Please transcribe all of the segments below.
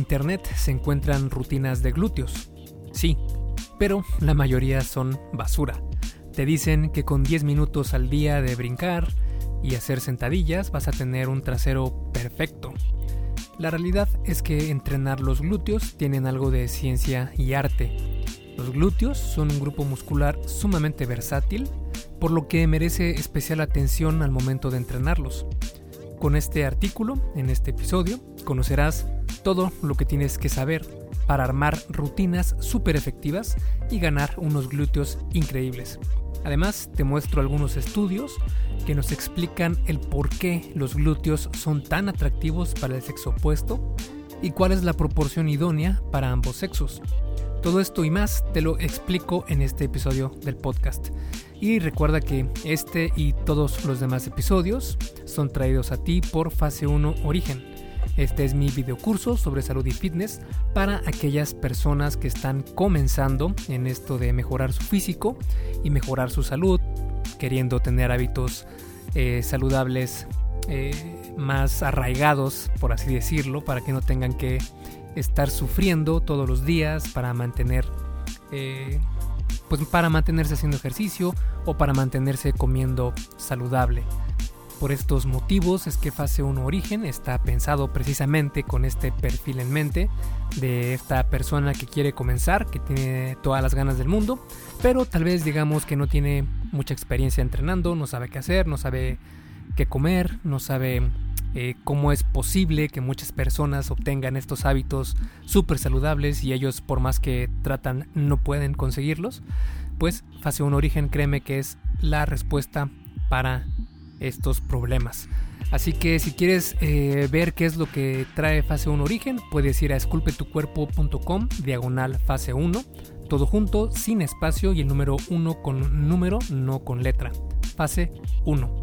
internet se encuentran rutinas de glúteos. Sí, pero la mayoría son basura. Te dicen que con 10 minutos al día de brincar y hacer sentadillas vas a tener un trasero perfecto. La realidad es que entrenar los glúteos tienen algo de ciencia y arte. Los glúteos son un grupo muscular sumamente versátil, por lo que merece especial atención al momento de entrenarlos. Con este artículo, en este episodio, conocerás todo lo que tienes que saber para armar rutinas súper efectivas y ganar unos glúteos increíbles. Además, te muestro algunos estudios que nos explican el por qué los glúteos son tan atractivos para el sexo opuesto y cuál es la proporción idónea para ambos sexos. Todo esto y más te lo explico en este episodio del podcast. Y recuerda que este y todos los demás episodios son traídos a ti por Fase 1 Origen. Este es mi videocurso sobre salud y fitness para aquellas personas que están comenzando en esto de mejorar su físico y mejorar su salud, queriendo tener hábitos eh, saludables eh, más arraigados, por así decirlo, para que no tengan que estar sufriendo todos los días para mantener eh, pues para mantenerse haciendo ejercicio o para mantenerse comiendo saludable. Por estos motivos es que Fase 1 Origen está pensado precisamente con este perfil en mente de esta persona que quiere comenzar, que tiene todas las ganas del mundo, pero tal vez digamos que no tiene mucha experiencia entrenando, no sabe qué hacer, no sabe qué comer, no sabe eh, cómo es posible que muchas personas obtengan estos hábitos súper saludables y ellos por más que tratan no pueden conseguirlos, pues Fase 1 Origen créeme que es la respuesta para estos problemas. Así que si quieres eh, ver qué es lo que trae Fase 1 Origen, puedes ir a esculpetucuerpo.com diagonal fase 1, todo junto, sin espacio y el número 1 con número, no con letra. Fase 1.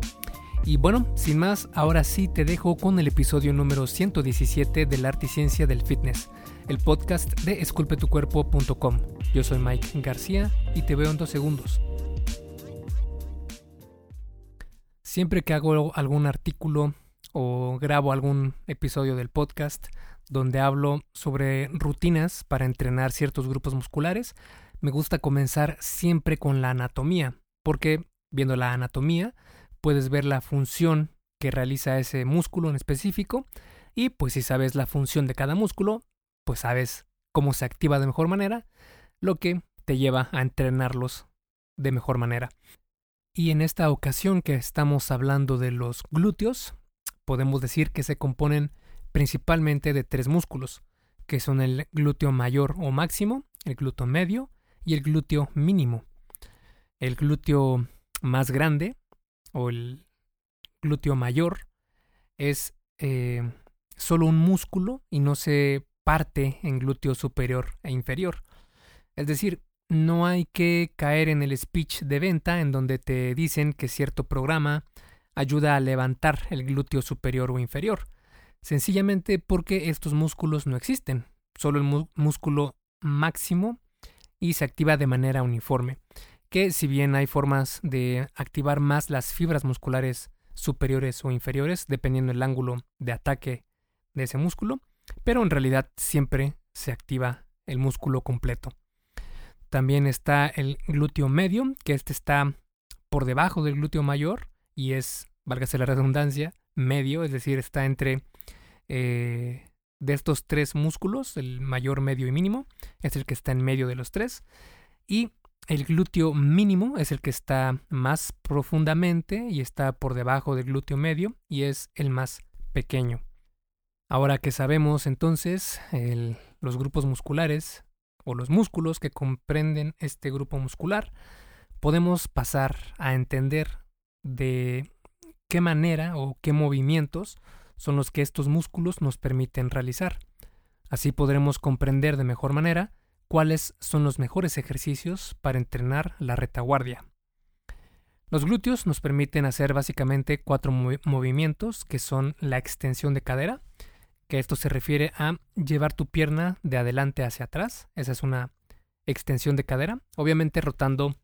Y bueno, sin más, ahora sí te dejo con el episodio número 117 del Arte y Ciencia del Fitness, el podcast de esculpetucuerpo.com. Yo soy Mike García y te veo en dos segundos. Siempre que hago algún artículo o grabo algún episodio del podcast donde hablo sobre rutinas para entrenar ciertos grupos musculares, me gusta comenzar siempre con la anatomía, porque viendo la anatomía, puedes ver la función que realiza ese músculo en específico y pues si sabes la función de cada músculo, pues sabes cómo se activa de mejor manera, lo que te lleva a entrenarlos de mejor manera. Y en esta ocasión que estamos hablando de los glúteos, podemos decir que se componen principalmente de tres músculos, que son el glúteo mayor o máximo, el glúteo medio y el glúteo mínimo. El glúteo más grande o el glúteo mayor es eh, solo un músculo y no se parte en glúteo superior e inferior. Es decir, no hay que caer en el speech de venta en donde te dicen que cierto programa ayuda a levantar el glúteo superior o inferior, sencillamente porque estos músculos no existen, solo el músculo máximo y se activa de manera uniforme que si bien hay formas de activar más las fibras musculares superiores o inferiores, dependiendo del ángulo de ataque de ese músculo, pero en realidad siempre se activa el músculo completo. También está el glúteo medio, que este está por debajo del glúteo mayor y es, válgase la redundancia, medio, es decir, está entre eh, de estos tres músculos, el mayor, medio y mínimo, es el que está en medio de los tres. Y el glúteo mínimo es el que está más profundamente y está por debajo del glúteo medio y es el más pequeño. Ahora que sabemos entonces los grupos musculares o los músculos que comprenden este grupo muscular, podemos pasar a entender de qué manera o qué movimientos son los que estos músculos nos permiten realizar. Así podremos comprender de mejor manera cuáles son los mejores ejercicios para entrenar la retaguardia. Los glúteos nos permiten hacer básicamente cuatro movimientos que son la extensión de cadera, que esto se refiere a llevar tu pierna de adelante hacia atrás, esa es una extensión de cadera, obviamente rotando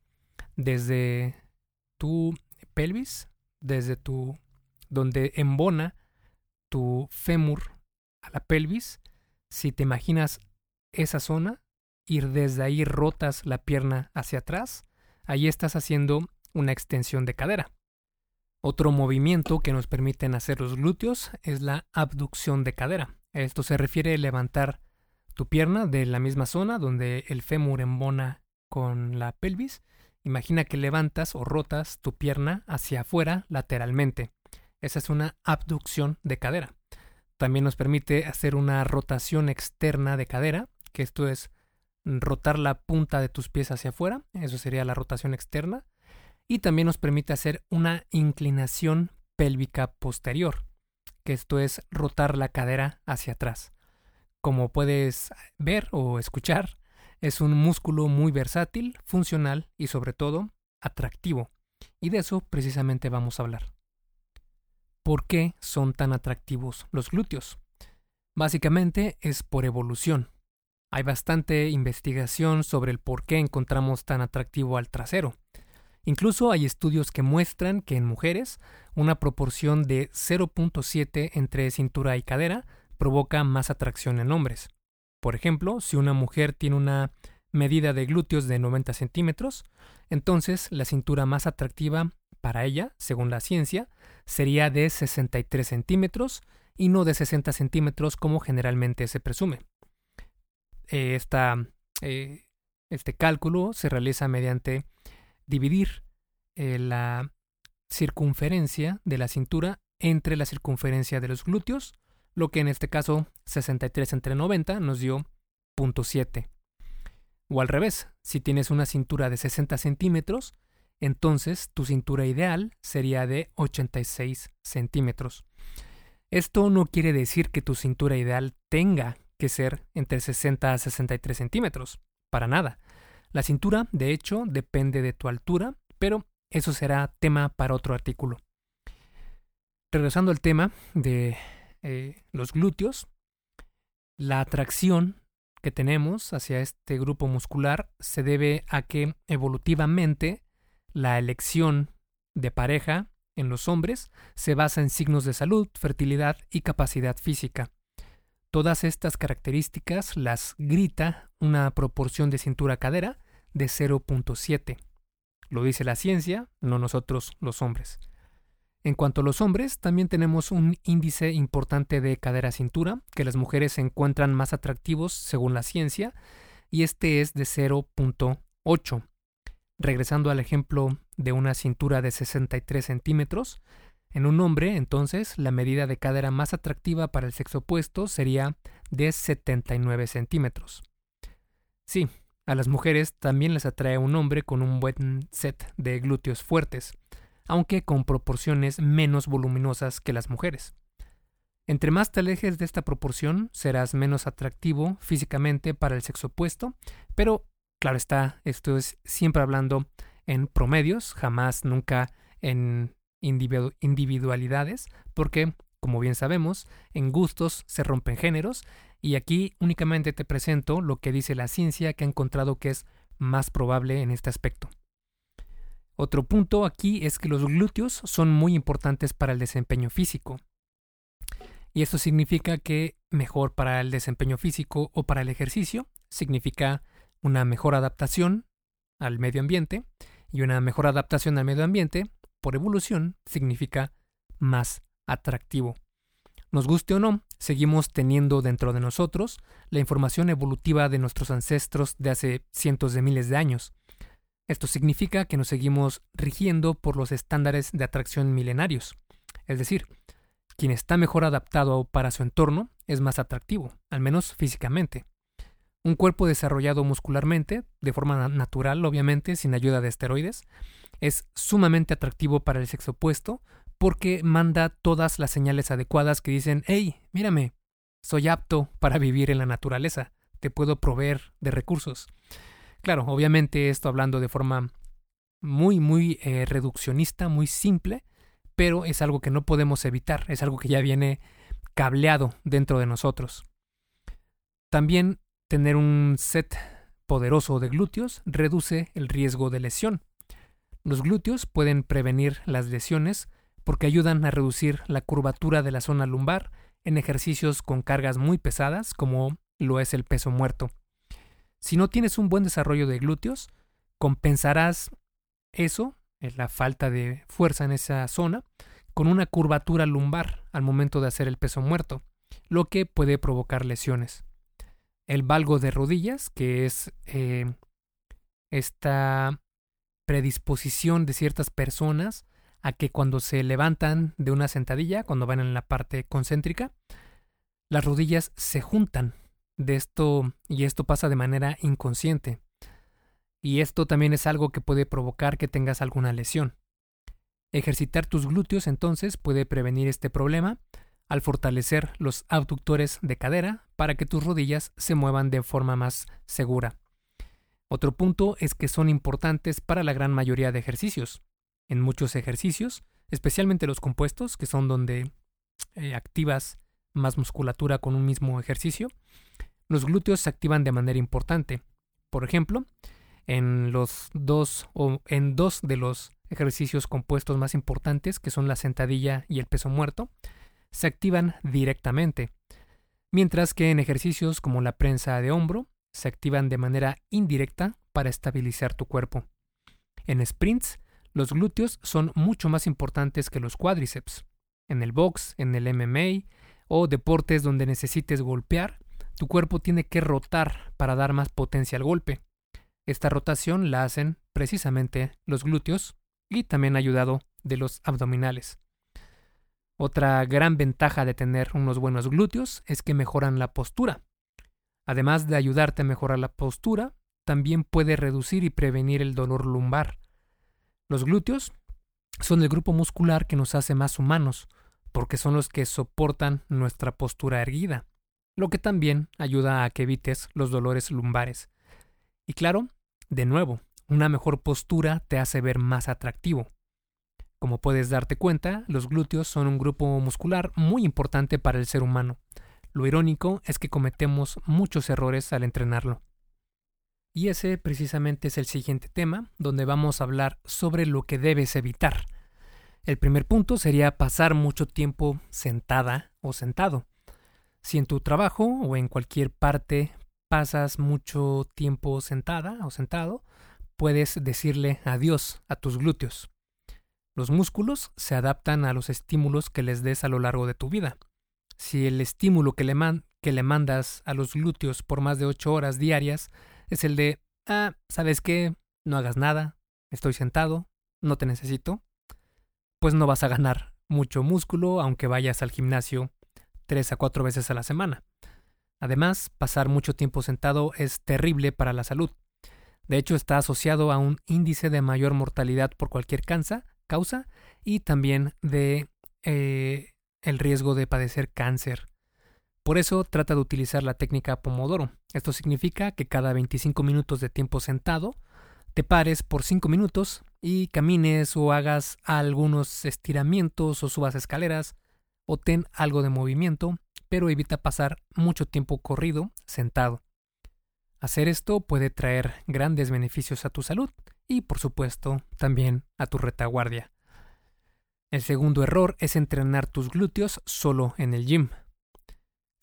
desde tu pelvis, desde tu donde embona tu fémur a la pelvis, si te imaginas esa zona, ir desde ahí rotas la pierna hacia atrás, ahí estás haciendo una extensión de cadera. Otro movimiento que nos permiten hacer los glúteos es la abducción de cadera. Esto se refiere a levantar tu pierna de la misma zona donde el fémur embona con la pelvis. Imagina que levantas o rotas tu pierna hacia afuera lateralmente. Esa es una abducción de cadera. También nos permite hacer una rotación externa de cadera, que esto es rotar la punta de tus pies hacia afuera, eso sería la rotación externa, y también nos permite hacer una inclinación pélvica posterior, que esto es rotar la cadera hacia atrás. Como puedes ver o escuchar, es un músculo muy versátil, funcional y sobre todo atractivo. Y de eso precisamente vamos a hablar. ¿Por qué son tan atractivos los glúteos? Básicamente es por evolución. Hay bastante investigación sobre el por qué encontramos tan atractivo al trasero. Incluso hay estudios que muestran que en mujeres una proporción de 0.7 entre cintura y cadera provoca más atracción en hombres. Por ejemplo, si una mujer tiene una medida de glúteos de 90 centímetros, entonces la cintura más atractiva para ella, según la ciencia, sería de 63 centímetros y no de 60 centímetros como generalmente se presume. Eh, eh, este cálculo se realiza mediante dividir eh, la circunferencia de la cintura entre la circunferencia de los glúteos, lo que en este caso 63 entre 90 nos dio 0.7. O al revés, si tienes una cintura de 60 centímetros, entonces tu cintura ideal sería de 86 centímetros. Esto no quiere decir que tu cintura ideal tenga que ser entre 60 a 63 centímetros. Para nada. La cintura, de hecho, depende de tu altura, pero eso será tema para otro artículo. Regresando al tema de eh, los glúteos, la atracción que tenemos hacia este grupo muscular se debe a que evolutivamente la elección de pareja en los hombres se basa en signos de salud, fertilidad y capacidad física. Todas estas características las grita una proporción de cintura-cadera de 0.7. Lo dice la ciencia, no nosotros los hombres. En cuanto a los hombres, también tenemos un índice importante de cadera-cintura, que las mujeres encuentran más atractivos según la ciencia, y este es de 0.8. Regresando al ejemplo de una cintura de 63 centímetros, en un hombre, entonces, la medida de cadera más atractiva para el sexo opuesto sería de 79 centímetros. Sí, a las mujeres también les atrae un hombre con un buen set de glúteos fuertes, aunque con proporciones menos voluminosas que las mujeres. Entre más te alejes de esta proporción, serás menos atractivo físicamente para el sexo opuesto, pero claro está, esto es siempre hablando en promedios, jamás nunca en individualidades, porque, como bien sabemos, en gustos se rompen géneros, y aquí únicamente te presento lo que dice la ciencia que ha encontrado que es más probable en este aspecto. Otro punto aquí es que los glúteos son muy importantes para el desempeño físico. Y esto significa que mejor para el desempeño físico o para el ejercicio significa una mejor adaptación al medio ambiente y una mejor adaptación al medio ambiente por evolución significa más atractivo. Nos guste o no, seguimos teniendo dentro de nosotros la información evolutiva de nuestros ancestros de hace cientos de miles de años. Esto significa que nos seguimos rigiendo por los estándares de atracción milenarios. Es decir, quien está mejor adaptado para su entorno es más atractivo, al menos físicamente. Un cuerpo desarrollado muscularmente, de forma natural obviamente, sin ayuda de esteroides, es sumamente atractivo para el sexo opuesto porque manda todas las señales adecuadas que dicen, hey, mírame, soy apto para vivir en la naturaleza, te puedo proveer de recursos. Claro, obviamente esto hablando de forma muy, muy eh, reduccionista, muy simple, pero es algo que no podemos evitar, es algo que ya viene cableado dentro de nosotros. También tener un set poderoso de glúteos reduce el riesgo de lesión. Los glúteos pueden prevenir las lesiones porque ayudan a reducir la curvatura de la zona lumbar en ejercicios con cargas muy pesadas como lo es el peso muerto. Si no tienes un buen desarrollo de glúteos, compensarás eso, la falta de fuerza en esa zona, con una curvatura lumbar al momento de hacer el peso muerto, lo que puede provocar lesiones. El valgo de rodillas, que es eh, esta predisposición de ciertas personas a que cuando se levantan de una sentadilla, cuando van en la parte concéntrica, las rodillas se juntan de esto y esto pasa de manera inconsciente. Y esto también es algo que puede provocar que tengas alguna lesión. Ejercitar tus glúteos entonces puede prevenir este problema al fortalecer los abductores de cadera para que tus rodillas se muevan de forma más segura. Otro punto es que son importantes para la gran mayoría de ejercicios. En muchos ejercicios, especialmente los compuestos, que son donde eh, activas más musculatura con un mismo ejercicio, los glúteos se activan de manera importante. Por ejemplo, en los dos o en dos de los ejercicios compuestos más importantes, que son la sentadilla y el peso muerto, se activan directamente, mientras que en ejercicios como la prensa de hombro se activan de manera indirecta para estabilizar tu cuerpo. En sprints, los glúteos son mucho más importantes que los cuádriceps. En el box, en el MMA o deportes donde necesites golpear, tu cuerpo tiene que rotar para dar más potencia al golpe. Esta rotación la hacen precisamente los glúteos y también ayudado de los abdominales. Otra gran ventaja de tener unos buenos glúteos es que mejoran la postura. Además de ayudarte a mejorar la postura, también puede reducir y prevenir el dolor lumbar. Los glúteos son el grupo muscular que nos hace más humanos, porque son los que soportan nuestra postura erguida, lo que también ayuda a que evites los dolores lumbares. Y claro, de nuevo, una mejor postura te hace ver más atractivo. Como puedes darte cuenta, los glúteos son un grupo muscular muy importante para el ser humano. Lo irónico es que cometemos muchos errores al entrenarlo. Y ese precisamente es el siguiente tema, donde vamos a hablar sobre lo que debes evitar. El primer punto sería pasar mucho tiempo sentada o sentado. Si en tu trabajo o en cualquier parte pasas mucho tiempo sentada o sentado, puedes decirle adiós a tus glúteos. Los músculos se adaptan a los estímulos que les des a lo largo de tu vida. Si el estímulo que le, mandas a los glúteos por más de 8 horas diarias es el de, ah, ¿sabes qué? No hagas nada, estoy sentado, no te necesito, pues no vas a ganar mucho músculo aunque vayas al gimnasio 3 a 4 veces a la semana. Además, pasar mucho tiempo sentado es terrible para la salud. De hecho, está asociado a un índice de mayor mortalidad por cualquier causa y también de eh, el riesgo de padecer cáncer. Por eso trata de utilizar la técnica Pomodoro. Esto significa que cada 25 minutos de tiempo sentado, te pares por 5 minutos y camines o hagas algunos estiramientos o subas escaleras o ten algo de movimiento pero evita pasar mucho tiempo corrido sentado. Hacer esto puede traer grandes beneficios a tu salud y, por supuesto, también a tu retaguardia. El segundo error es entrenar tus glúteos solo en el gym.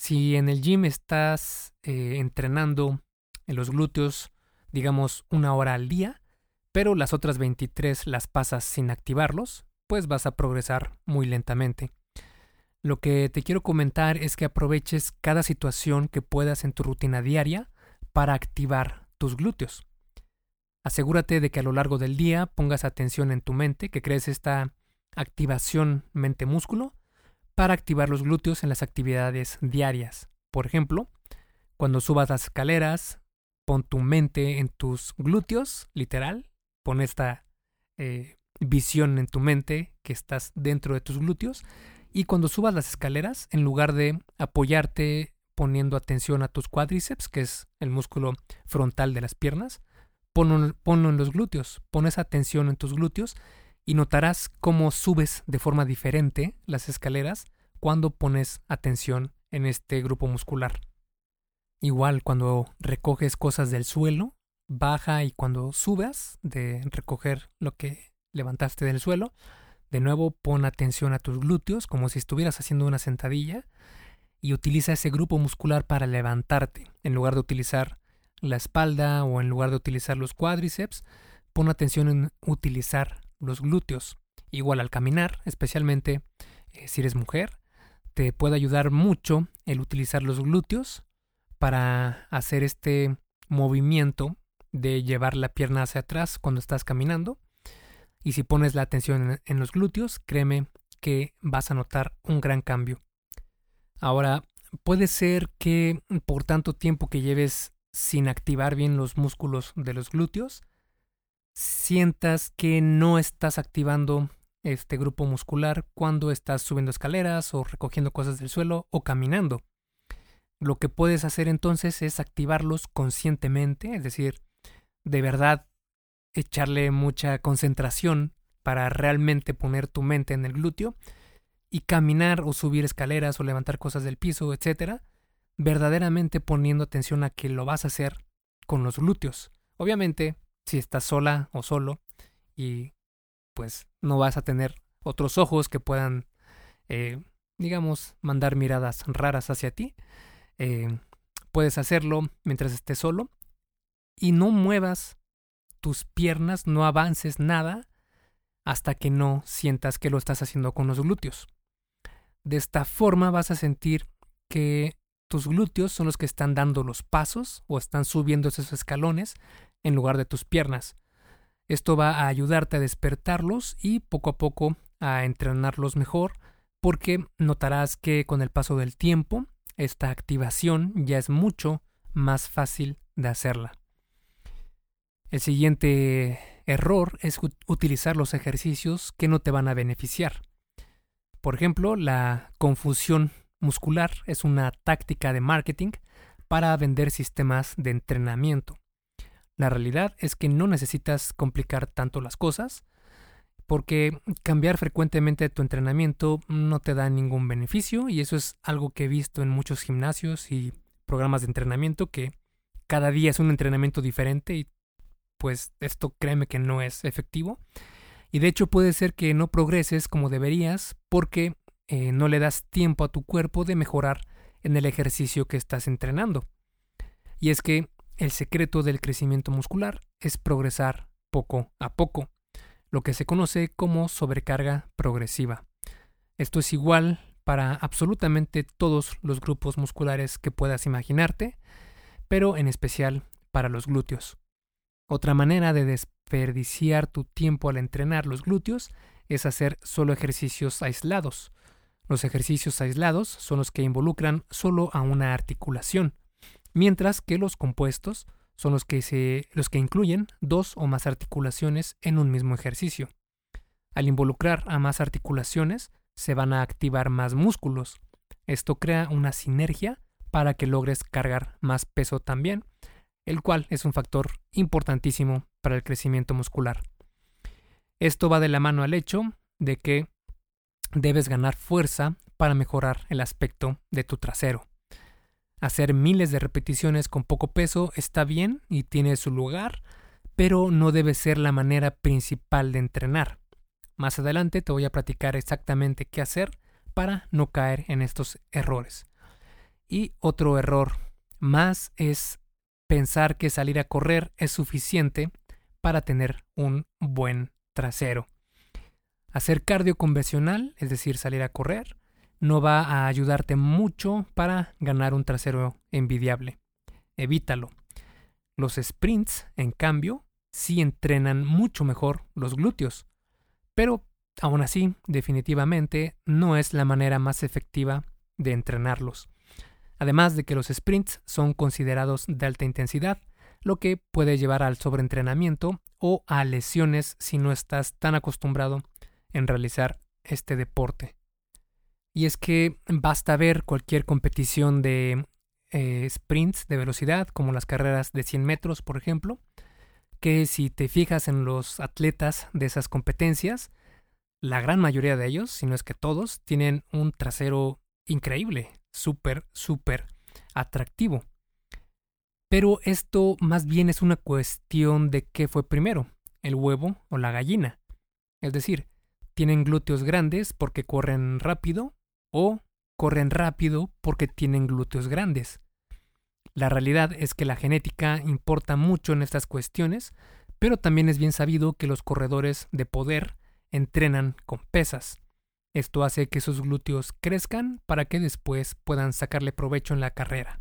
Si en el gym estás eh, entrenando en los glúteos, digamos, una hora al día, pero las otras 23 las pasas sin activarlos, pues vas a progresar muy lentamente. Lo que te quiero comentar es que aproveches cada situación que puedas en tu rutina diaria para activar tus glúteos. Asegúrate de que a lo largo del día pongas atención en tu mente, que crees esta activación mente-músculo para activar los glúteos en las actividades diarias. Por ejemplo, cuando subas las escaleras, pon tu mente en tus glúteos, literal, pon esta eh, visión en tu mente que estás dentro de tus glúteos y cuando subas las escaleras, en lugar de apoyarte poniendo atención a tus cuádriceps, que es el músculo frontal de las piernas, ponlo, en los glúteos, pones atención en tus glúteos y notarás cómo subes de forma diferente las escaleras cuando pones atención en este grupo muscular. Igual cuando recoges cosas del suelo, baja y cuando subas de recoger lo que levantaste del suelo, de nuevo, pon atención a tus glúteos como si estuvieras haciendo una sentadilla y utiliza ese grupo muscular para levantarte. En lugar de utilizar la espalda o en lugar de utilizar los cuádriceps, pon atención en utilizar los glúteos. Igual al caminar, especialmente eh, si eres mujer, te puede ayudar mucho el utilizar los glúteos para hacer este movimiento de llevar la pierna hacia atrás cuando estás caminando. Y si pones la atención en los glúteos, créeme que vas a notar un gran cambio. Ahora, puede ser que por tanto tiempo que lleves sin activar bien los músculos de los glúteos, sientas que no estás activando este grupo muscular cuando estás subiendo escaleras o recogiendo cosas del suelo o caminando. Lo que puedes hacer entonces es activarlos conscientemente, es decir, de verdad echarle mucha concentración para realmente poner tu mente en el glúteo y caminar o subir escaleras o levantar cosas del piso, etcétera, verdaderamente poniendo atención a que lo vas a hacer con los glúteos. Obviamente, si estás sola o solo y pues no vas a tener otros ojos que puedan, eh, digamos, mandar miradas raras hacia ti, eh, puedes hacerlo mientras estés solo y no muevas tus piernas, no avances nada hasta que no sientas que lo estás haciendo con los glúteos. De esta forma vas a sentir que tus glúteos son los que están dando los pasos o están subiendo esos escalones en lugar de tus piernas. Esto va a ayudarte a despertarlos y poco a poco a entrenarlos mejor porque notarás que con el paso del tiempo esta activación ya es mucho más fácil de hacerla. El siguiente error es utilizar los ejercicios que no te van a beneficiar. Por ejemplo, la confusión muscular es una táctica de marketing para vender sistemas de entrenamiento. La realidad es que no necesitas complicar tanto las cosas, porque cambiar frecuentemente tu entrenamiento no te da ningún beneficio y eso es algo que he visto en muchos gimnasios y programas de entrenamiento que cada día es un entrenamiento diferente y pues esto créeme que no es efectivo. Y de hecho puede ser que no progreses como deberías porque eh, no le das tiempo a tu cuerpo de mejorar en el ejercicio que estás entrenando. Y es que el secreto del crecimiento muscular es progresar poco a poco, lo que se conoce como sobrecarga progresiva. Esto es igual para absolutamente todos los grupos musculares que puedas imaginarte, pero en especial para los glúteos. Otra manera de desperdiciar tu tiempo al entrenar los glúteos es hacer solo ejercicios aislados. Los ejercicios aislados son los que involucran solo a una articulación, mientras que los compuestos son los que, incluyen dos o más articulaciones en un mismo ejercicio. Al involucrar a más articulaciones, se van a activar más músculos. Esto crea una sinergia para que logres cargar más peso también el cual es un factor importantísimo para el crecimiento muscular. Esto va de la mano al hecho de que debes ganar fuerza para mejorar el aspecto de tu trasero. Hacer miles de repeticiones con poco peso está bien y tiene su lugar, pero no debe ser la manera principal de entrenar. Más adelante te voy a platicar exactamente qué hacer para no caer en estos errores. Y otro error más es pensar que salir a correr es suficiente para tener un buen trasero. Hacer cardio convencional, es decir, salir a correr, no va a ayudarte mucho para ganar un trasero envidiable. Evítalo. Los sprints, en cambio, sí entrenan mucho mejor los glúteos, pero aún así, definitivamente, no es la manera más efectiva de entrenarlos además de que los sprints son considerados de alta intensidad, lo que puede llevar al sobreentrenamiento o a lesiones si no estás tan acostumbrado en realizar este deporte. Y es que basta ver cualquier competición de eh, sprints de velocidad, como las carreras de 100 metros, por ejemplo, que si te fijas en los atletas de esas competencias, la gran mayoría de ellos, si no es que todos, tienen un trasero increíble, súper, súper atractivo. Pero esto más bien es una cuestión de qué fue primero, el huevo o la gallina. Es decir, tienen glúteos grandes porque corren rápido o corren rápido porque tienen glúteos grandes. La realidad es que la genética importa mucho en estas cuestiones, pero también es bien sabido que los corredores de poder entrenan con pesas. Esto hace que sus glúteos crezcan para que después puedan sacarle provecho en la carrera.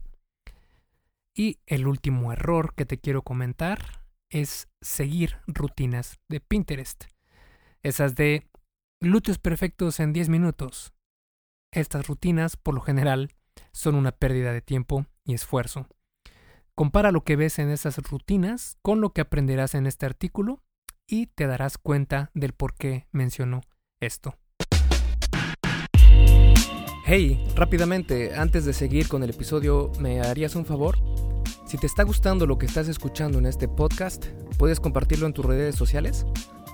Y el último error que te quiero comentar es seguir rutinas de Pinterest. Esas de glúteos perfectos en 10 minutos. Estas rutinas, por lo general, son una pérdida de tiempo y esfuerzo. Compara lo que ves en esas rutinas con lo que aprenderás en este artículo y te darás cuenta del por qué mencionó esto. Hey, rápidamente, antes de seguir con el episodio, ¿me harías un favor? Si te está gustando lo que estás escuchando en este podcast, ¿puedes compartirlo en tus redes sociales?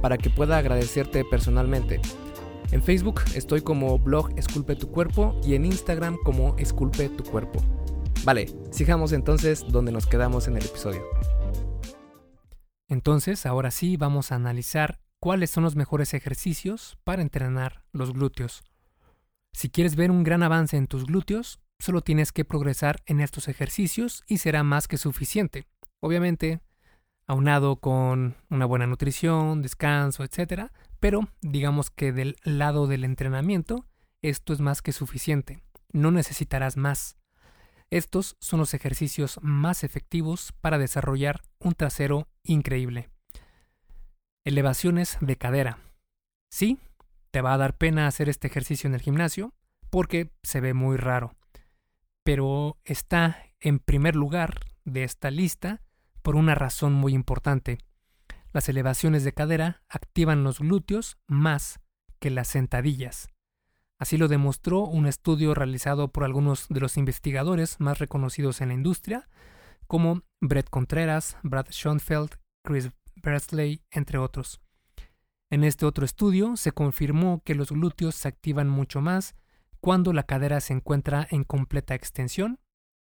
para que pueda agradecerte personalmente. En Facebook estoy como blog Esculpe tu cuerpo y en Instagram como Esculpe tu cuerpo. Vale, sigamos entonces donde nos quedamos en el episodio. Entonces, ahora sí vamos a analizar cuáles son los mejores ejercicios para entrenar los glúteos. Si quieres ver un gran avance en tus glúteos, solo tienes que progresar en estos ejercicios y será más que suficiente. Obviamente, aunado con una buena nutrición, descanso, etc. Pero digamos que del lado del entrenamiento, esto es más que suficiente. No necesitarás más. Estos son los ejercicios más efectivos para desarrollar un trasero increíble. Elevaciones de cadera. Sí, te va a dar pena hacer este ejercicio en el gimnasio porque se ve muy raro. Pero está en primer lugar de esta lista por una razón muy importante. Las elevaciones de cadera activan los glúteos más que las sentadillas. Así lo demostró un estudio realizado por algunos de los investigadores más reconocidos en la industria, como Brett Contreras, Brad Schoenfeld, Chris Bersley, entre otros. En este otro estudio se confirmó que los glúteos se activan mucho más cuando la cadera se encuentra en completa extensión.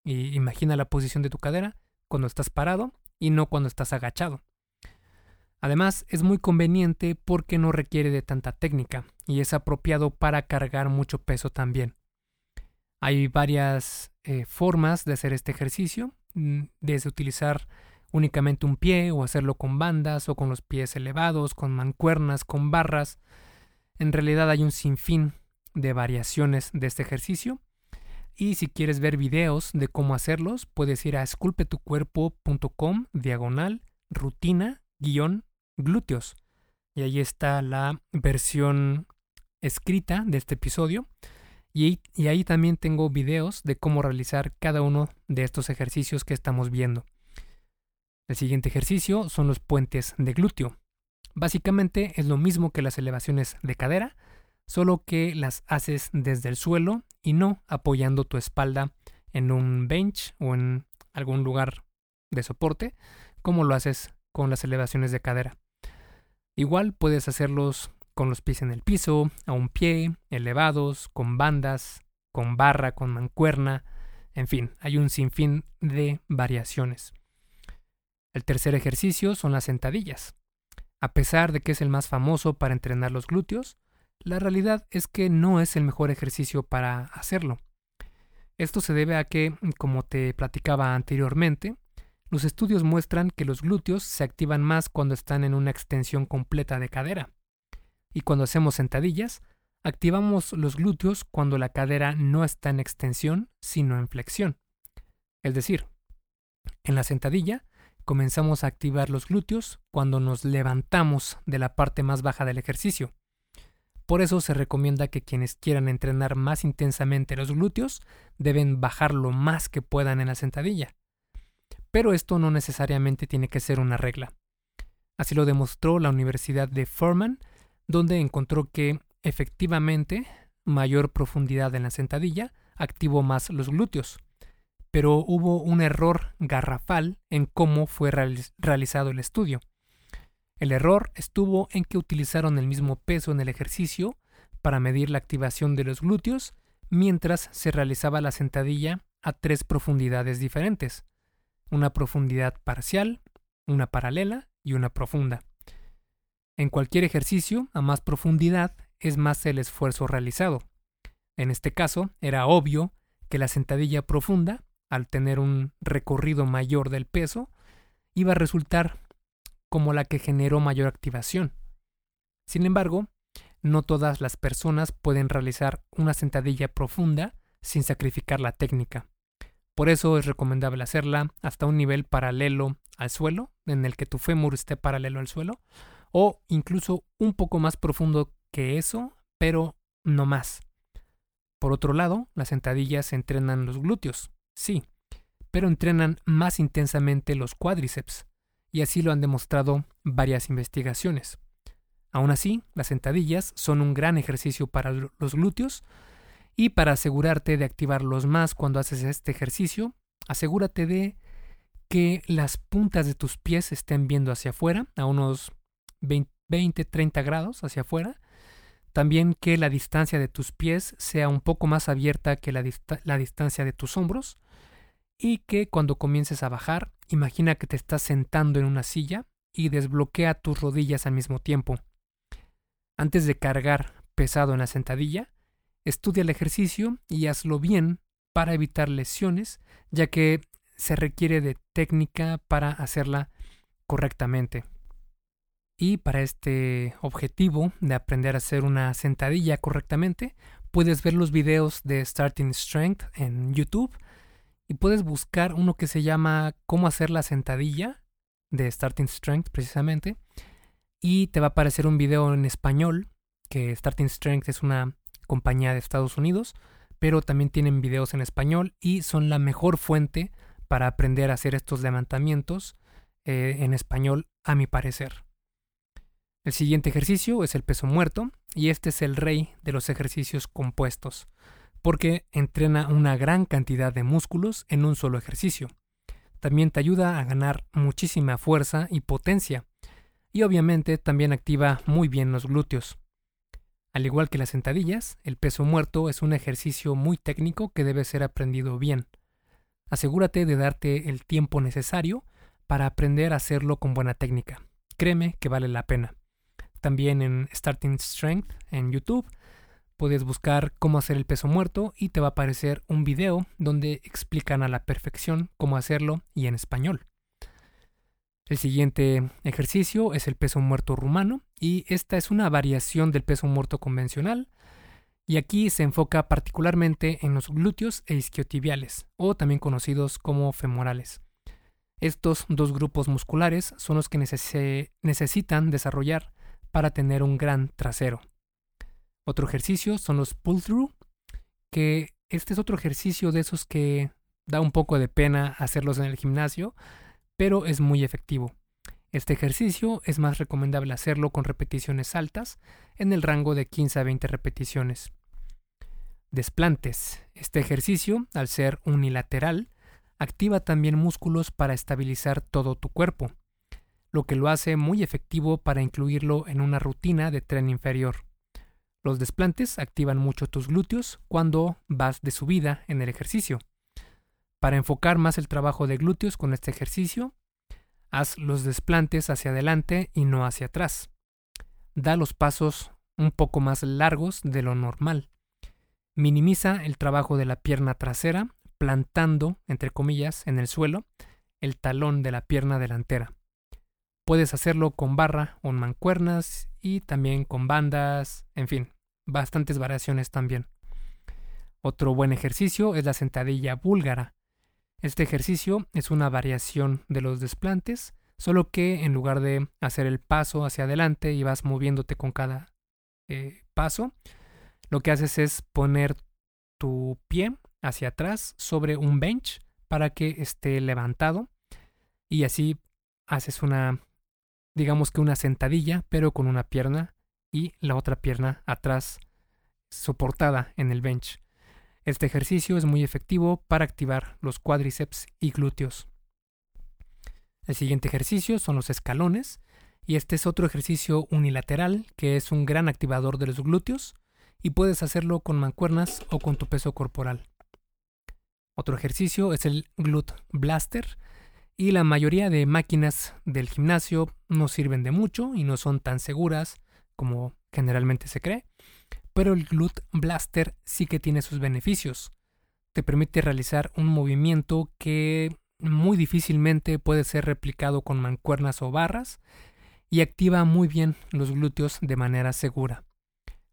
Y imagina la posición de tu cadera cuando estás parado y no cuando estás agachado. Además, es muy conveniente porque no requiere de tanta técnica y es apropiado para cargar mucho peso también. Hay varias eh, formas de hacer este ejercicio, mm, desde utilizar únicamente un pie o hacerlo con bandas o con los pies elevados, con mancuernas, con barras. En realidad hay un sinfín de variaciones de este ejercicio. Y si quieres ver videos de cómo hacerlos, puedes ir a esculpetucuerpo.com diagonal rutina guion glúteos. Y ahí está la versión escrita de este episodio. Y, y ahí también tengo videos de cómo realizar cada uno de estos ejercicios que estamos viendo. El siguiente ejercicio son los puentes de glúteo. Básicamente es lo mismo que las elevaciones de cadera, solo que las haces desde el suelo y no apoyando tu espalda en un bench o en algún lugar de soporte, como lo haces con las elevaciones de cadera. Igual puedes hacerlos con los pies en el piso, a un pie, elevados, con bandas, con barra, con mancuerna, en fin, hay un sinfín de variaciones. El tercer ejercicio son las sentadillas. A pesar de que es el más famoso para entrenar los glúteos, la realidad es que no es el mejor ejercicio para hacerlo. Esto se debe a que, como te platicaba anteriormente, los estudios muestran que los glúteos se activan más cuando están en una extensión completa de cadera. Y cuando hacemos sentadillas, activamos los glúteos cuando la cadera no está en extensión, sino en flexión. Es decir, en la sentadilla comenzamos a activar los glúteos cuando nos levantamos de la parte más baja del ejercicio. Por eso se recomienda que quienes quieran entrenar más intensamente los glúteos deben bajar lo más que puedan en la sentadilla. Pero esto no necesariamente tiene que ser una regla. Así lo demostró la Universidad de Furman, donde encontró que efectivamente mayor profundidad en la sentadilla activó más los glúteos, pero hubo un error garrafal en cómo fue realizado el estudio. El error estuvo en que utilizaron el mismo peso en el ejercicio para medir la activación de los glúteos mientras se realizaba la sentadilla a tres profundidades diferentes, una profundidad parcial, una paralela y una profunda. En cualquier ejercicio, a más profundidad, es más el esfuerzo realizado. En este caso, era obvio que la sentadilla profunda, al tener un recorrido mayor del peso, iba a resultar como la que generó mayor activación. Sin embargo, no todas las personas pueden realizar una sentadilla profunda sin sacrificar la técnica. Por eso es recomendable hacerla hasta un nivel paralelo al suelo, en el que tu fémur esté paralelo al suelo, o incluso un poco más profundo que eso, pero no más. Por otro lado, las sentadillas entrenan los glúteos, sí, pero entrenan más intensamente los cuádriceps, y así lo han demostrado varias investigaciones. Aún así, las sentadillas son un gran ejercicio para los glúteos y para asegurarte de activarlos más cuando haces este ejercicio, asegúrate de que las puntas de tus pies estén viendo hacia afuera, a unos 20-30 grados hacia afuera. También que la distancia de tus pies sea un poco más abierta que la, la distancia de tus hombros. Y que cuando comiences a bajar, imagina que te estás sentando en una silla y desbloquea tus rodillas al mismo tiempo. Antes de cargar pesado en la sentadilla, estudia el ejercicio y hazlo bien para evitar lesiones, ya que se requiere de técnica para hacerla correctamente. Y para este objetivo de aprender a hacer una sentadilla correctamente, puedes ver los videos de Starting Strength en YouTube y puedes buscar uno que se llama Cómo hacer la sentadilla de Starting Strength precisamente y te va a aparecer un video en español, que Starting Strength es una compañía de Estados Unidos, pero también tienen videos en español y son la mejor fuente para aprender a hacer estos levantamientos eh, en español, a mi parecer. El siguiente ejercicio es el peso muerto y este es el rey de los ejercicios compuestos, porque entrena una gran cantidad de músculos en un solo ejercicio. También te ayuda a ganar muchísima fuerza y potencia, y obviamente también activa muy bien los glúteos. Al igual que las sentadillas, el peso muerto es un ejercicio muy técnico que debe ser aprendido bien. Asegúrate de darte el tiempo necesario para aprender a hacerlo con buena técnica. Créeme que vale la pena. También en Starting Strength en YouTube puedes buscar cómo hacer el peso muerto y te va a aparecer un video donde explican a la perfección cómo hacerlo y en español. El siguiente ejercicio es el peso muerto rumano y esta es una variación del peso muerto convencional y aquí se enfoca particularmente en los glúteos e isquiotibiales o también conocidos como femorales. Estos dos grupos musculares son los que necesitan desarrollar para tener un gran trasero. Otro ejercicio son los pull through, que este es otro ejercicio de esos que da un poco de pena hacerlos en el gimnasio, pero es muy efectivo. Este ejercicio es más recomendable hacerlo con repeticiones altas, en el rango de 15 a 20 repeticiones. Desplantes. Este ejercicio, al ser unilateral, activa también músculos para estabilizar todo tu cuerpo, lo que lo hace muy efectivo para incluirlo en una rutina de tren inferior. Los desplantes activan mucho tus glúteos cuando vas de subida en el ejercicio. Para enfocar más el trabajo de glúteos con este ejercicio, haz los desplantes hacia adelante y no hacia atrás. Da los pasos un poco más largos de lo normal. Minimiza el trabajo de la pierna trasera, plantando, entre comillas, en el suelo el talón de la pierna delantera. Puedes hacerlo con barra o mancuernas y también con bandas, en fin, bastantes variaciones también. Otro buen ejercicio es la sentadilla búlgara. Este ejercicio es una variación de los desplantes, solo que en lugar de hacer el paso hacia adelante y vas moviéndote con cada eh, paso, lo que haces es poner tu pie hacia atrás sobre un bench para que esté levantado y así haces una, digamos que una sentadilla, pero con una pierna y la otra pierna atrás soportada en el bench. Este ejercicio es muy efectivo para activar los cuádriceps y glúteos. El siguiente ejercicio son los escalones, y este es otro ejercicio unilateral que es un gran activador de los glúteos y puedes hacerlo con mancuernas o con tu peso corporal. Otro ejercicio es el Glut Blaster y la mayoría de máquinas del gimnasio no sirven de mucho y no son tan seguras como generalmente se cree, pero el Glut Blaster sí que tiene sus beneficios. Te permite realizar un movimiento que muy difícilmente puede ser replicado con mancuernas o barras y activa muy bien los glúteos de manera segura.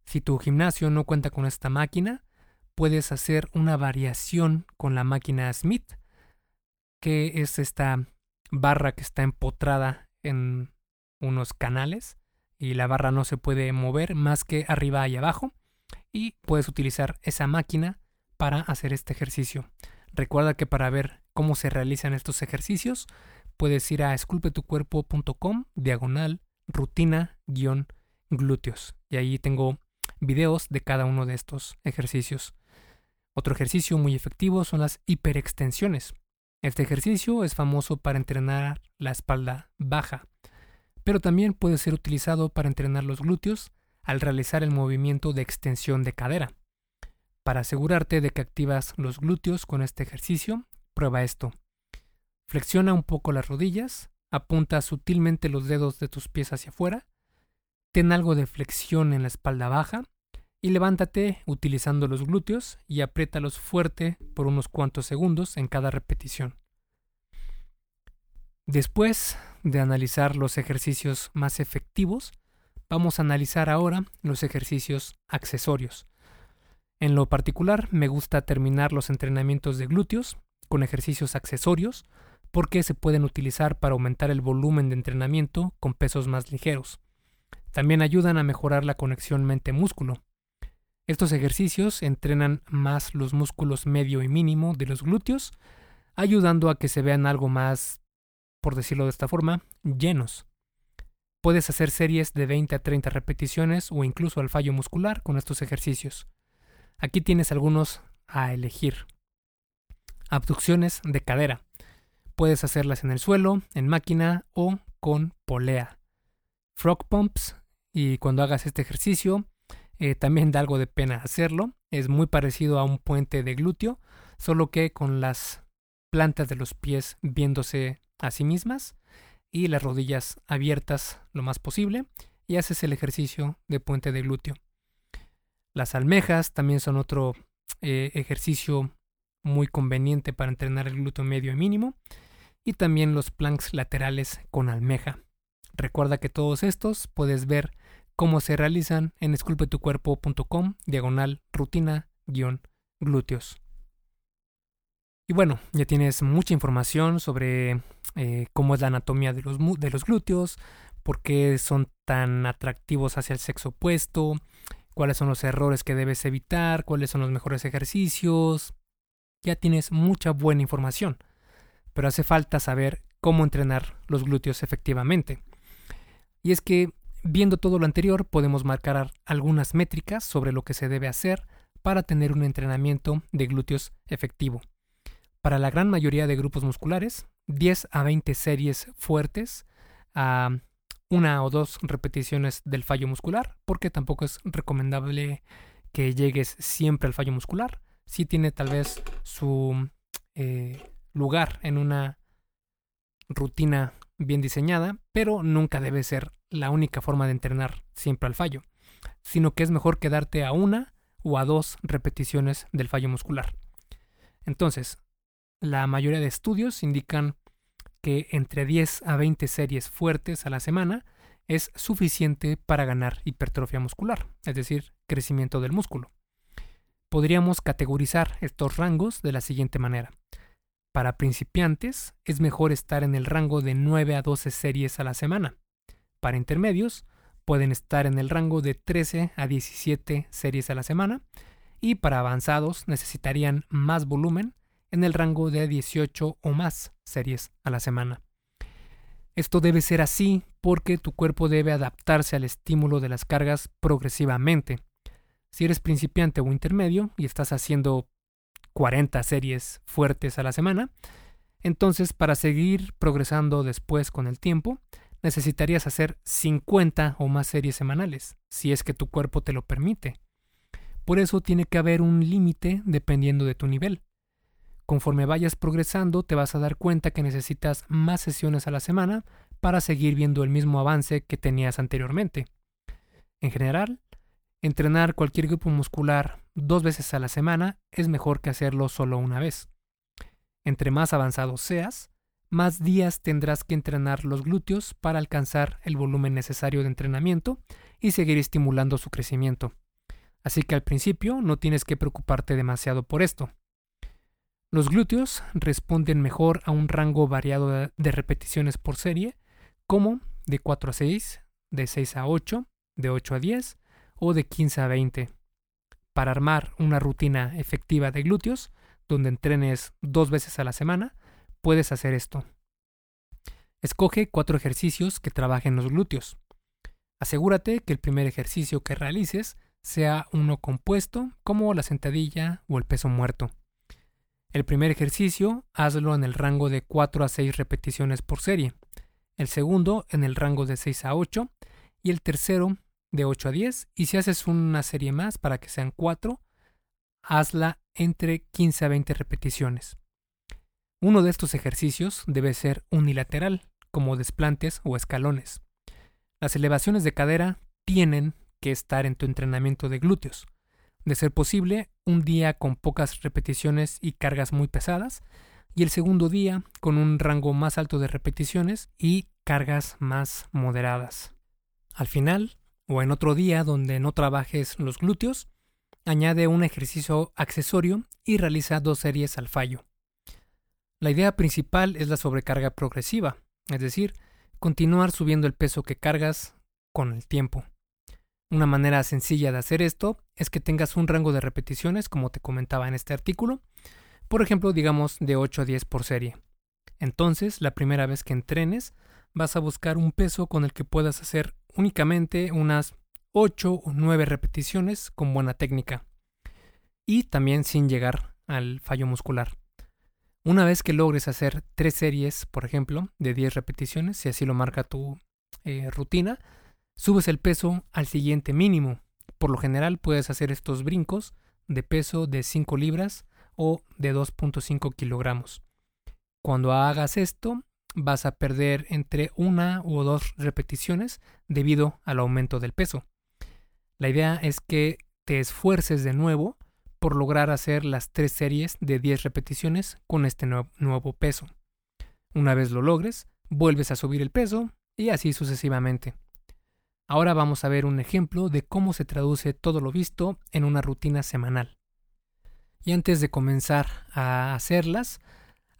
Si tu gimnasio no cuenta con esta máquina, puedes hacer una variación con la máquina Smith, que es esta barra que está empotrada en unos canales y la barra no se puede mover más que arriba y abajo y puedes utilizar esa máquina para hacer este ejercicio. Recuerda que para ver cómo se realizan estos ejercicios puedes ir a esculpetucuerpo.com diagonal rutina guion glúteos y ahí tengo videos de cada uno de estos ejercicios. Otro ejercicio muy efectivo son las hiperextensiones. Este ejercicio es famoso para entrenar la espalda baja, pero también puede ser utilizado para entrenar los glúteos al realizar el movimiento de extensión de cadera. Para asegurarte de que activas los glúteos con este ejercicio, prueba esto. Flexiona un poco las rodillas, apunta sutilmente los dedos de tus pies hacia afuera, ten algo de flexión en la espalda baja y levántate utilizando los glúteos y apriétalos fuerte por unos cuantos segundos en cada repetición. Después de analizar los ejercicios más efectivos, vamos a analizar ahora los ejercicios accesorios. En lo particular, me gusta terminar los entrenamientos de glúteos con ejercicios accesorios porque se pueden utilizar para aumentar el volumen de entrenamiento con pesos más ligeros. También ayudan a mejorar la conexión mente-músculo, estos ejercicios entrenan más los músculos medio y mínimo de los glúteos, ayudando a que se vean algo más, por decirlo de esta forma, llenos. Puedes hacer series de 20 a 30 repeticiones o incluso al fallo muscular con estos ejercicios. Aquí tienes algunos a elegir. Abducciones de cadera. Puedes hacerlas en el suelo, en máquina o con polea. Frog pumps. Y cuando hagas este ejercicio, eh, también da algo de pena hacerlo. Es muy parecido a un puente de glúteo, solo que con las plantas de los pies viéndose a sí mismas y las rodillas abiertas lo más posible y haces el ejercicio de puente de glúteo. Las almejas también son otro eh, ejercicio muy conveniente para entrenar el glúteo medio y mínimo y también los planks laterales con almeja. Recuerda que todos estos puedes ver cómo se realizan en esculpetucuerpo.com diagonal rutina guion glúteos. Y bueno, ya tienes mucha información sobre eh, cómo es la anatomía de los, de los glúteos, por qué son tan atractivos hacia el sexo opuesto, cuáles son los errores que debes evitar, cuáles son los mejores ejercicios. Ya tienes mucha buena información, pero hace falta saber cómo entrenar los glúteos efectivamente. Y es que Viendo todo lo anterior, podemos marcar algunas métricas sobre lo que se debe hacer para tener un entrenamiento de glúteos efectivo. Para la gran mayoría de grupos musculares, 10 a 20 series fuertes a una o dos repeticiones del fallo muscular, porque tampoco es recomendable que llegues siempre al fallo muscular. Si tiene tal vez su eh, lugar en una rutina bien diseñada, pero nunca debe ser la única forma de entrenar siempre al fallo, sino que es mejor quedarte a una o a dos repeticiones del fallo muscular. Entonces, la mayoría de estudios indican que entre 10 a 20 series fuertes a la semana es suficiente para ganar hipertrofia muscular, es decir, crecimiento del músculo. Podríamos categorizar estos rangos de la siguiente manera. Para principiantes es mejor estar en el rango de 9 a 12 series a la semana. Para intermedios pueden estar en el rango de 13 a 17 series a la semana y para avanzados necesitarían más volumen en el rango de 18 o más series a la semana. Esto debe ser así porque tu cuerpo debe adaptarse al estímulo de las cargas progresivamente. Si eres principiante o intermedio y estás haciendo 40 series fuertes a la semana. Entonces, para seguir progresando después con el tiempo, necesitarías hacer 50 o más series semanales, si es que tu cuerpo te lo permite. Por eso tiene que haber un límite dependiendo de tu nivel. Conforme vayas progresando, te vas a dar cuenta que necesitas más sesiones a la semana para seguir viendo el mismo avance que tenías anteriormente. En general, entrenar cualquier grupo muscular dos veces a la semana es mejor que hacerlo solo una vez. Entre más avanzado seas, más días tendrás que entrenar los glúteos para alcanzar el volumen necesario de entrenamiento y seguir estimulando su crecimiento. Así que al principio no tienes que preocuparte demasiado por esto. Los glúteos responden mejor a un rango variado de repeticiones por serie, como de 4 a 6, de 6 a 8, de 8 a 10 o de 15 a 20. Para armar una rutina efectiva de glúteos, donde entrenes dos veces a la semana, puedes hacer esto. Escoge cuatro ejercicios que trabajen los glúteos. Asegúrate que el primer ejercicio que realices sea uno compuesto, como la sentadilla o el peso muerto. El primer ejercicio, hazlo en el rango de 4 a 6 repeticiones por serie. El segundo en el rango de 6 a 8 y el tercero de 8 a 10. Y si haces una serie más para que sean 4, hazla entre 15 a 20 repeticiones. Uno de estos ejercicios debe ser unilateral, como desplantes o escalones. Las elevaciones de cadera tienen que estar en tu entrenamiento de glúteos de ser posible, un día con pocas repeticiones y cargas muy pesadas, y el segundo día con un rango más alto de repeticiones y cargas más moderadas. Al final, o en otro día donde no trabajes los glúteos, añade un ejercicio accesorio y realiza dos series al fallo. La idea principal es la sobrecarga progresiva, es decir, continuar subiendo el peso que cargas con el tiempo. Una manera sencilla de hacer esto es que tengas un rango de repeticiones, como te comentaba en este artículo, por ejemplo, digamos de 8 a 10 por serie. Entonces, la primera vez que entrenes, vas a buscar un peso con el que puedas hacer únicamente unas 8 o 9 repeticiones con buena técnica y también sin llegar al fallo muscular. Una vez que logres hacer 3 series, por ejemplo, de 10 repeticiones, si así lo marca tu eh, rutina, subes el peso al siguiente mínimo. Por lo general puedes hacer estos brincos de peso de 5 libras o de 2.5 kilogramos. Cuando hagas esto, vas a perder entre una o dos repeticiones debido al aumento del peso. La idea es que te esfuerces de nuevo por lograr hacer las tres series de 10 repeticiones con este nuevo peso. Una vez lo logres, vuelves a subir el peso y así sucesivamente. Ahora vamos a ver un ejemplo de cómo se traduce todo lo visto en una rutina semanal. Y antes de comenzar a hacerlas,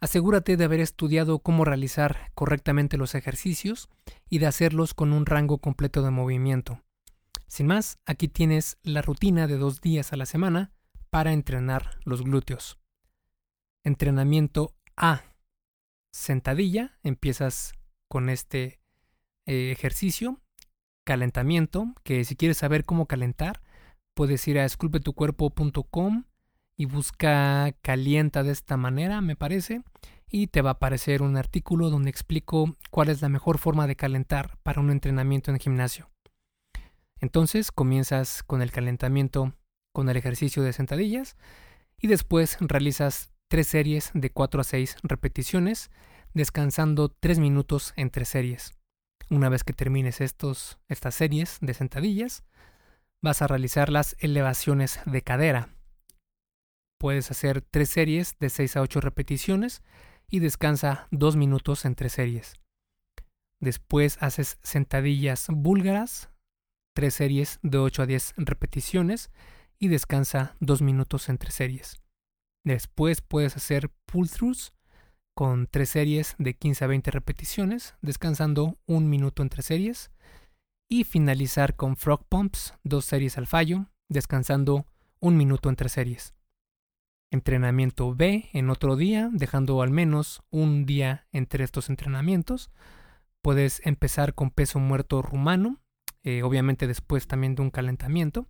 asegúrate de haber estudiado cómo realizar correctamente los ejercicios y de hacerlos con un rango completo de movimiento. Sin más, aquí tienes la rutina de dos días a la semana para entrenar los glúteos. Entrenamiento A. Sentadilla. Empiezas con este eh, ejercicio calentamiento, que si quieres saber cómo calentar, puedes ir a esculpetucuerpo.com y busca calienta de esta manera, me parece, y te va a aparecer un artículo donde explico cuál es la mejor forma de calentar para un entrenamiento en gimnasio. Entonces comienzas con el calentamiento con el ejercicio de sentadillas y después realizas tres series de 4 a 6 repeticiones, descansando 3 minutos entre series. Una vez que termines estos, estas series de sentadillas, vas a realizar las elevaciones de cadera. Puedes hacer tres series de 6 a 8 repeticiones y descansa 2 minutos entre series. Después haces sentadillas búlgaras, tres series de 8 a 10 repeticiones y descansa 2 minutos entre series. Después puedes hacer pull throughs con tres series de 15 a 20 repeticiones, descansando un minuto entre series, y finalizar con frog pumps, dos series al fallo, descansando un minuto entre series. Entrenamiento B en otro día, dejando al menos un día entre estos entrenamientos. Puedes empezar con peso muerto rumano, eh, obviamente después también de un calentamiento.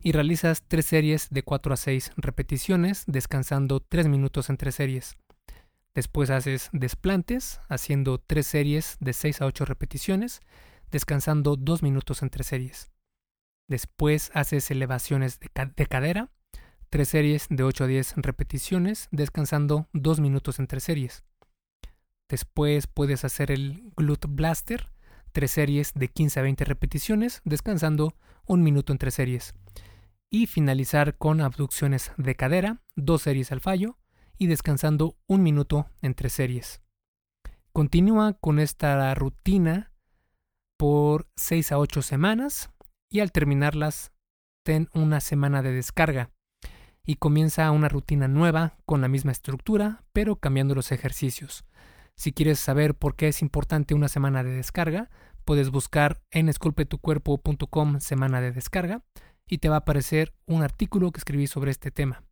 y realizas tres series de 4 a 6 repeticiones, descansando 3 minutos entre series. Después haces desplantes, haciendo tres series de 6 a 8 repeticiones, descansando 2 minutos entre series. Después haces elevaciones de, de cadera, tres series de 8 a 10 repeticiones, descansando 2 minutos entre series. Después puedes hacer el glute blaster, tres series de 15 a 20 repeticiones, descansando un minuto entre series. Y finalizar con abducciones de cadera, dos series al fallo y descansando un minuto entre series. Continúa con esta rutina por 6 a 8 semanas y al terminarlas ten una semana de descarga y comienza una rutina nueva con la misma estructura pero cambiando los ejercicios. Si quieres saber por qué es importante una semana de descarga, puedes buscar en esculpetucuerpo.com semana de descarga y te va a aparecer un artículo que escribí sobre este tema.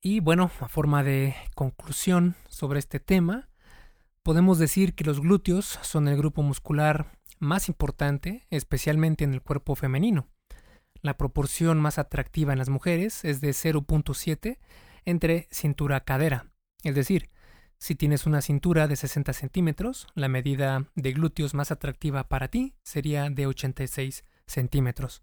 Y bueno, a forma de conclusión sobre este tema, podemos decir que los glúteos son el grupo muscular más importante, especialmente en el cuerpo femenino. La proporción más atractiva en las mujeres es de 0.7 entre cintura-cadera, es decir, si tienes una cintura de 60 centímetros, la medida de glúteos más atractiva para ti sería de 86 centímetros.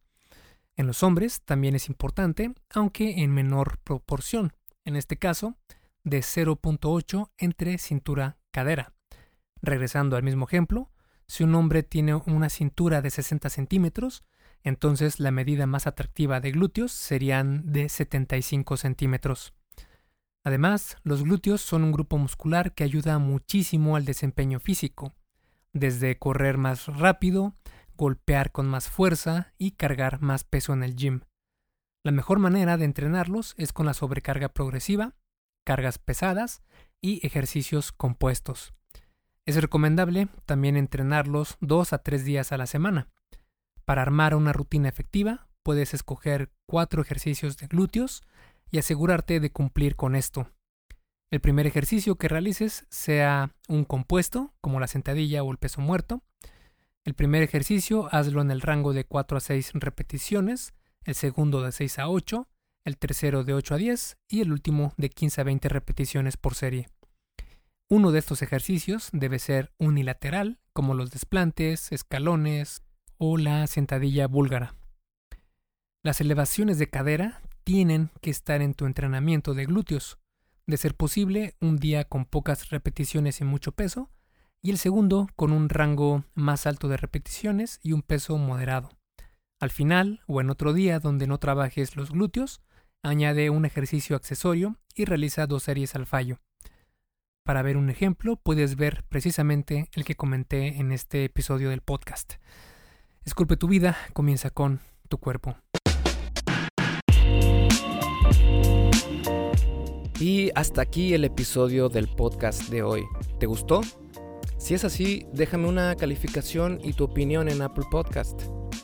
En los hombres también es importante, aunque en menor proporción, en este caso de 0.8 entre cintura-cadera. Regresando al mismo ejemplo, si un hombre tiene una cintura de 60 centímetros, entonces la medida más atractiva de glúteos serían de 75 centímetros. Además, los glúteos son un grupo muscular que ayuda muchísimo al desempeño físico, desde correr más rápido, golpear con más fuerza y cargar más peso en el gym. La mejor manera de entrenarlos es con la sobrecarga progresiva, cargas pesadas y ejercicios compuestos. Es recomendable también entrenarlos dos a tres días a la semana. Para armar una rutina efectiva, puedes escoger cuatro ejercicios de glúteos y asegurarte de cumplir con esto. El primer ejercicio que realices sea un compuesto, como la sentadilla o el peso muerto. El primer ejercicio hazlo en el rango de 4 a 6 repeticiones, el segundo de 6 a 8, el tercero de 8 a 10 y el último de 15 a 20 repeticiones por serie. Uno de estos ejercicios debe ser unilateral, como los desplantes, escalones o la sentadilla búlgara. Las elevaciones de cadera tienen que estar en tu entrenamiento de glúteos. De ser posible, un día con pocas repeticiones y mucho peso, y el segundo con un rango más alto de repeticiones y un peso moderado. Al final, o en otro día donde no trabajes los glúteos, añade un ejercicio accesorio y realiza dos series al fallo. Para ver un ejemplo, puedes ver precisamente el que comenté en este episodio del podcast. Esculpe tu vida, comienza con tu cuerpo. Y hasta aquí el episodio del podcast de hoy. ¿Te gustó? Si es así, déjame una calificación y tu opinión en Apple Podcast.